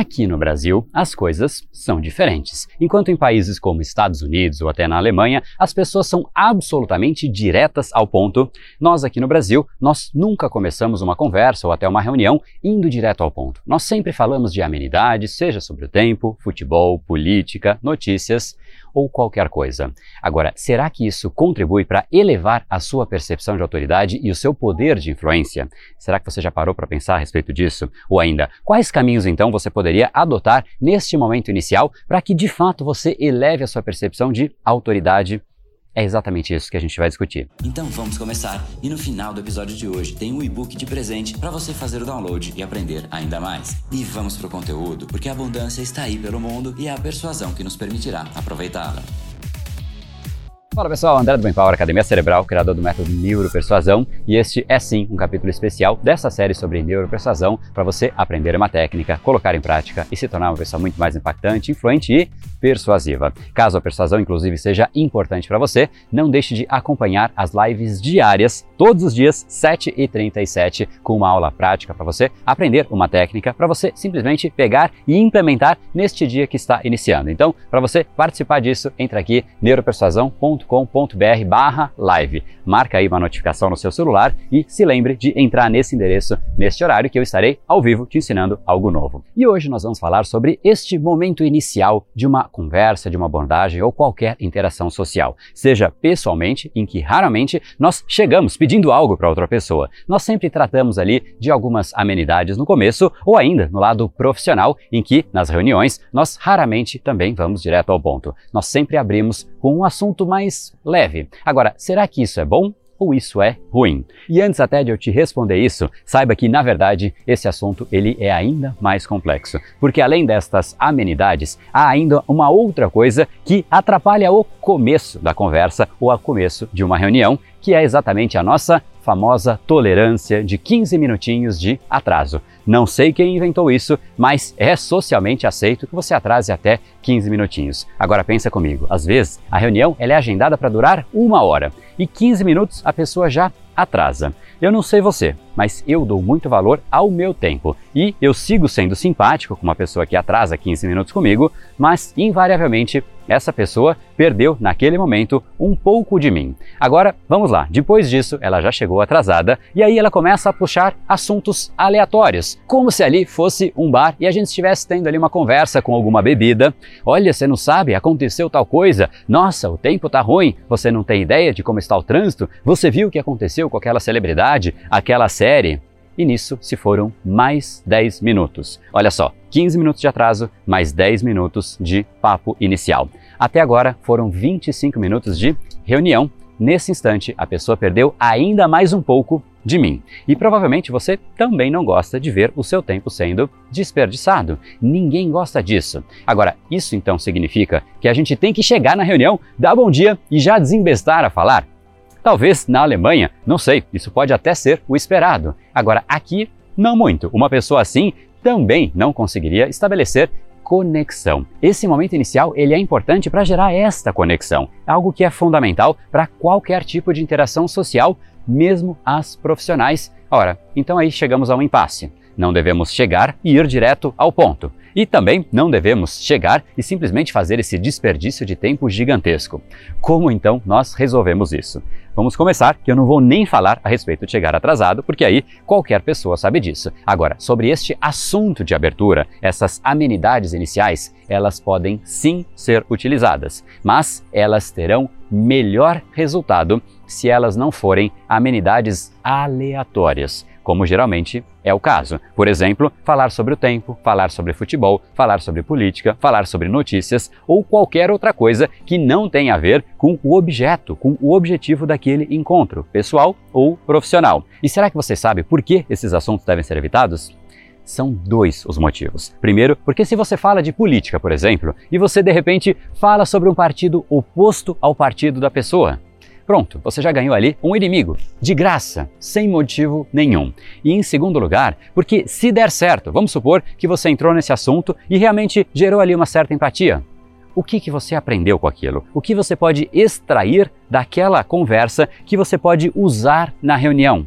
Aqui no Brasil, as coisas são diferentes. Enquanto em países como Estados Unidos ou até na Alemanha, as pessoas são absolutamente diretas ao ponto, nós aqui no Brasil, nós nunca começamos uma conversa ou até uma reunião indo direto ao ponto. Nós sempre falamos de amenidades, seja sobre o tempo, futebol, política, notícias ou qualquer coisa. Agora, será que isso contribui para elevar a sua percepção de autoridade e o seu poder de influência? Será que você já parou para pensar a respeito disso? Ou ainda, quais caminhos então você poderia adotar neste momento inicial para que de fato você eleve a sua percepção de autoridade é exatamente isso que a gente vai discutir. Então vamos começar. E no final do episódio de hoje tem um e-book de presente para você fazer o download e aprender ainda mais. E vamos pro conteúdo, porque a abundância está aí pelo mundo e é a persuasão que nos permitirá aproveitá-la. Fala pessoal, André do Brain Power, Academia Cerebral, criador do método Neuropersuasão, e este é sim um capítulo especial dessa série sobre neuropersuasão para você aprender uma técnica, colocar em prática e se tornar uma pessoa muito mais impactante, influente e persuasiva. Caso a persuasão, inclusive, seja importante para você, não deixe de acompanhar as lives diárias, todos os dias, 7h37, com uma aula prática para você aprender uma técnica, para você simplesmente pegar e implementar neste dia que está iniciando. Então, para você participar disso, entre aqui, neuropersuasão.com com.br barra live. Marca aí uma notificação no seu celular e se lembre de entrar nesse endereço, neste horário, que eu estarei ao vivo te ensinando algo novo. E hoje nós vamos falar sobre este momento inicial de uma conversa, de uma abordagem ou qualquer interação social, seja pessoalmente, em que raramente nós chegamos pedindo algo para outra pessoa. Nós sempre tratamos ali de algumas amenidades no começo ou ainda no lado profissional, em que nas reuniões nós raramente também vamos direto ao ponto. Nós sempre abrimos com um assunto mais leve. Agora, será que isso é bom? Ou isso é ruim? E antes até de eu te responder isso, saiba que na verdade esse assunto ele é ainda mais complexo, porque além destas amenidades, há ainda uma outra coisa que atrapalha o começo da conversa ou o começo de uma reunião, que é exatamente a nossa famosa tolerância de 15 minutinhos de atraso. Não sei quem inventou isso, mas é socialmente aceito que você atrase até 15 minutinhos. Agora pensa comigo, às vezes a reunião é agendada para durar uma hora e 15 minutos a pessoa já atrasa. Eu não sei você, mas eu dou muito valor ao meu tempo e eu sigo sendo simpático com uma pessoa que atrasa 15 minutos comigo, mas invariavelmente essa pessoa perdeu naquele momento um pouco de mim. Agora, vamos lá. Depois disso, ela já chegou atrasada e aí ela começa a puxar assuntos aleatórios, como se ali fosse um bar e a gente estivesse tendo ali uma conversa com alguma bebida. Olha, você não sabe, aconteceu tal coisa. Nossa, o tempo tá ruim. Você não tem ideia de como está o trânsito? Você viu o que aconteceu com aquela celebridade, aquela série? E nisso se foram mais 10 minutos. Olha só, 15 minutos de atraso, mais 10 minutos de papo inicial. Até agora foram 25 minutos de reunião. Nesse instante, a pessoa perdeu ainda mais um pouco de mim. E provavelmente você também não gosta de ver o seu tempo sendo desperdiçado. Ninguém gosta disso. Agora, isso então significa que a gente tem que chegar na reunião, dar bom dia e já desembestar a falar? Talvez na Alemanha, não sei, isso pode até ser o esperado. Agora, aqui, não muito. Uma pessoa assim também não conseguiria estabelecer conexão. Esse momento inicial ele é importante para gerar esta conexão, algo que é fundamental para qualquer tipo de interação social, mesmo as profissionais. Ora, então aí chegamos a um impasse. Não devemos chegar e ir direto ao ponto. E também não devemos chegar e simplesmente fazer esse desperdício de tempo gigantesco. Como então nós resolvemos isso? Vamos começar, que eu não vou nem falar a respeito de chegar atrasado, porque aí qualquer pessoa sabe disso. Agora, sobre este assunto de abertura, essas amenidades iniciais, elas podem sim ser utilizadas, mas elas terão melhor resultado se elas não forem amenidades aleatórias como geralmente é o caso. Por exemplo, falar sobre o tempo, falar sobre futebol, falar sobre política, falar sobre notícias ou qualquer outra coisa que não tenha a ver com o objeto, com o objetivo daquele encontro, pessoal ou profissional. E será que você sabe por que esses assuntos devem ser evitados? São dois os motivos. Primeiro, porque se você fala de política, por exemplo, e você de repente fala sobre um partido oposto ao partido da pessoa, Pronto, você já ganhou ali um inimigo, de graça, sem motivo nenhum. E em segundo lugar, porque se der certo, vamos supor que você entrou nesse assunto e realmente gerou ali uma certa empatia. O que, que você aprendeu com aquilo? O que você pode extrair daquela conversa que você pode usar na reunião?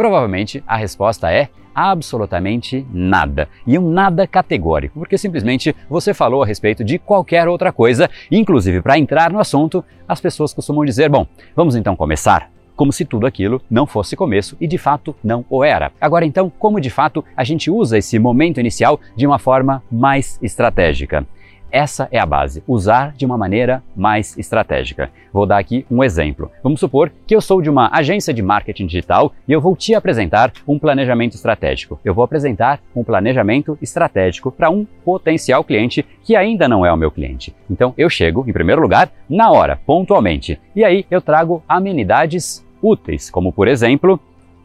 Provavelmente a resposta é absolutamente nada. E um nada categórico, porque simplesmente você falou a respeito de qualquer outra coisa, inclusive para entrar no assunto, as pessoas costumam dizer: bom, vamos então começar? como se tudo aquilo não fosse começo e de fato não o era. Agora então, como de fato a gente usa esse momento inicial de uma forma mais estratégica? Essa é a base, usar de uma maneira mais estratégica. Vou dar aqui um exemplo. Vamos supor que eu sou de uma agência de marketing digital e eu vou te apresentar um planejamento estratégico. Eu vou apresentar um planejamento estratégico para um potencial cliente que ainda não é o meu cliente. Então eu chego, em primeiro lugar, na hora, pontualmente. E aí eu trago amenidades úteis, como por exemplo,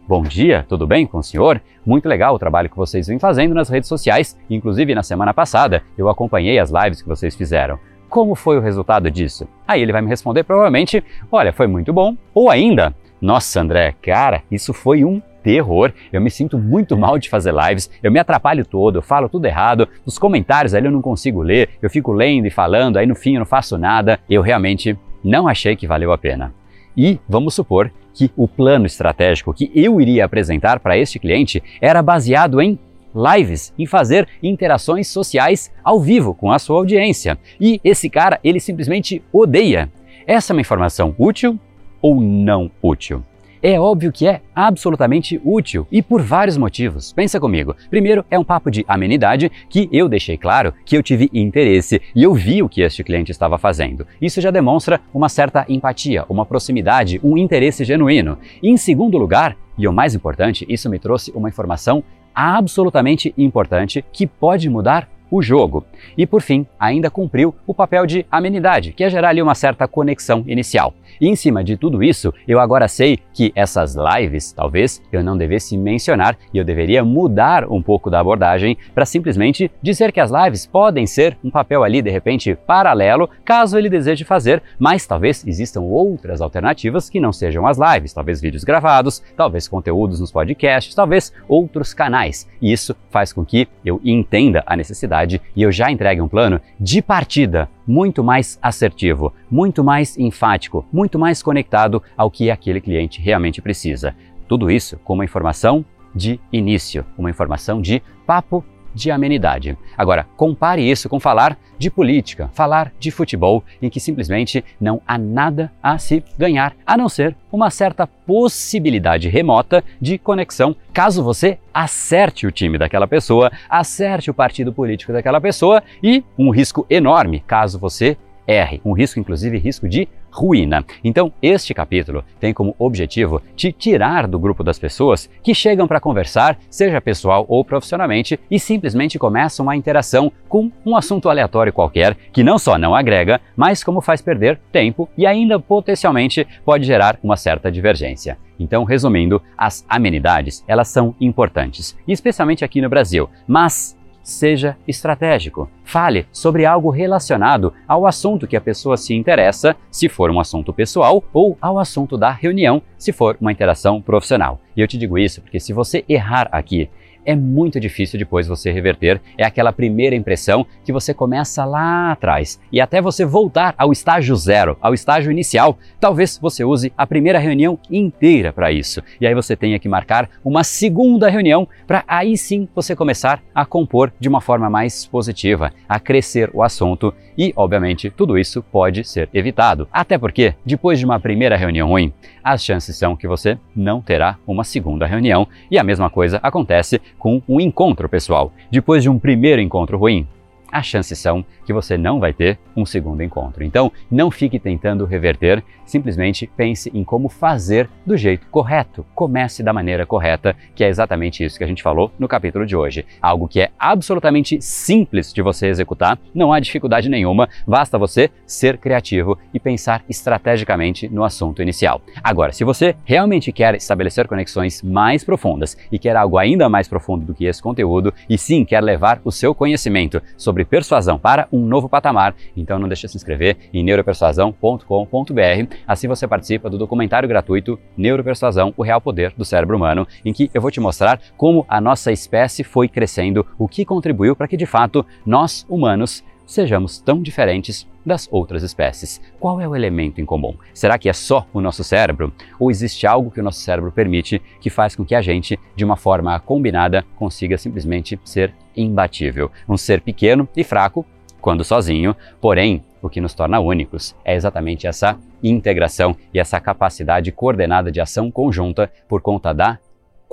Bom dia, tudo bem com o senhor? Muito legal o trabalho que vocês vêm fazendo nas redes sociais, inclusive na semana passada eu acompanhei as lives que vocês fizeram. Como foi o resultado disso? Aí ele vai me responder provavelmente: olha, foi muito bom, ou ainda, nossa André, cara, isso foi um terror. Eu me sinto muito mal de fazer lives, eu me atrapalho todo, eu falo tudo errado, os comentários ali eu não consigo ler, eu fico lendo e falando, aí no fim eu não faço nada. Eu realmente não achei que valeu a pena. E vamos supor que o plano estratégico que eu iria apresentar para este cliente era baseado em lives, em fazer interações sociais ao vivo com a sua audiência. E esse cara, ele simplesmente odeia. Essa é uma informação útil ou não útil? É óbvio que é absolutamente útil e por vários motivos. Pensa comigo. Primeiro, é um papo de amenidade que eu deixei claro que eu tive interesse e eu vi o que este cliente estava fazendo. Isso já demonstra uma certa empatia, uma proximidade, um interesse genuíno. E, em segundo lugar, e o mais importante, isso me trouxe uma informação absolutamente importante que pode mudar o jogo. E por fim, ainda cumpriu o papel de amenidade, que é gerar ali uma certa conexão inicial. E em cima de tudo isso, eu agora sei que essas lives, talvez eu não devesse mencionar e eu deveria mudar um pouco da abordagem para simplesmente dizer que as lives podem ser um papel ali de repente paralelo, caso ele deseje fazer, mas talvez existam outras alternativas que não sejam as lives, talvez vídeos gravados, talvez conteúdos nos podcasts, talvez outros canais. E isso faz com que eu entenda a necessidade e eu já entregue um plano de partida muito mais assertivo, muito mais enfático, muito mais conectado ao que aquele cliente realmente precisa. Tudo isso com uma informação de início, uma informação de papo de amenidade. Agora, compare isso com falar de política, falar de futebol, em que simplesmente não há nada a se ganhar, a não ser uma certa possibilidade remota de conexão, caso você acerte o time daquela pessoa, acerte o partido político daquela pessoa e um risco enorme caso você erre, um risco inclusive risco de ruína. Então, este capítulo tem como objetivo te tirar do grupo das pessoas que chegam para conversar, seja pessoal ou profissionalmente, e simplesmente começam uma interação com um assunto aleatório qualquer que não só não agrega, mas como faz perder tempo e ainda potencialmente pode gerar uma certa divergência. Então, resumindo, as amenidades, elas são importantes, especialmente aqui no Brasil, mas seja estratégico. Fale sobre algo relacionado ao assunto que a pessoa se interessa, se for um assunto pessoal, ou ao assunto da reunião, se for uma interação profissional. E eu te digo isso porque se você errar aqui é muito difícil depois você reverter. É aquela primeira impressão que você começa lá atrás. E até você voltar ao estágio zero, ao estágio inicial, talvez você use a primeira reunião inteira para isso. E aí você tenha que marcar uma segunda reunião para aí sim você começar a compor de uma forma mais positiva, a crescer o assunto e, obviamente, tudo isso pode ser evitado. Até porque, depois de uma primeira reunião ruim, as chances são que você não terá uma segunda reunião. E a mesma coisa acontece com um encontro pessoal. Depois de um primeiro encontro ruim, as chances são que você não vai ter um segundo encontro. Então, não fique tentando reverter, simplesmente pense em como fazer do jeito correto. Comece da maneira correta, que é exatamente isso que a gente falou no capítulo de hoje. Algo que é absolutamente simples de você executar, não há dificuldade nenhuma, basta você ser criativo e pensar estrategicamente no assunto inicial. Agora, se você realmente quer estabelecer conexões mais profundas e quer algo ainda mais profundo do que esse conteúdo, e sim quer levar o seu conhecimento sobre persuasão para um novo patamar, então não deixe de se inscrever em neuropersuasão.com.br. Assim você participa do documentário gratuito Neuropersuasão, o real poder do cérebro humano, em que eu vou te mostrar como a nossa espécie foi crescendo, o que contribuiu para que de fato nós humanos sejamos tão diferentes das outras espécies. Qual é o elemento em comum? Será que é só o nosso cérebro? Ou existe algo que o nosso cérebro permite que faz com que a gente, de uma forma combinada, consiga simplesmente ser imbatível? Um ser pequeno e fraco, quando sozinho, porém, o que nos torna únicos é exatamente essa integração e essa capacidade coordenada de ação conjunta por conta da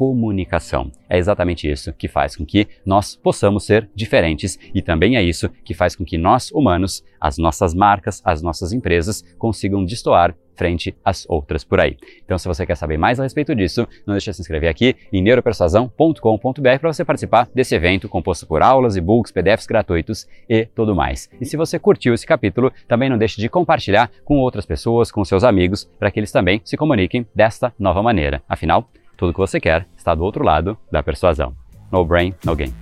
comunicação. É exatamente isso que faz com que nós possamos ser diferentes e também é isso que faz com que nós, humanos, as nossas marcas, as nossas empresas consigam destoar frente às outras por aí. Então, se você quer saber mais a respeito disso, não deixe de se inscrever aqui em neuropersuasão.com.br para você participar desse evento composto por aulas, e-books, PDFs gratuitos e tudo mais. E se você curtiu esse capítulo, também não deixe de compartilhar com outras pessoas, com seus amigos, para que eles também se comuniquem desta nova maneira. Afinal, tudo que você quer está do outro lado da persuasão. No brain, no gain.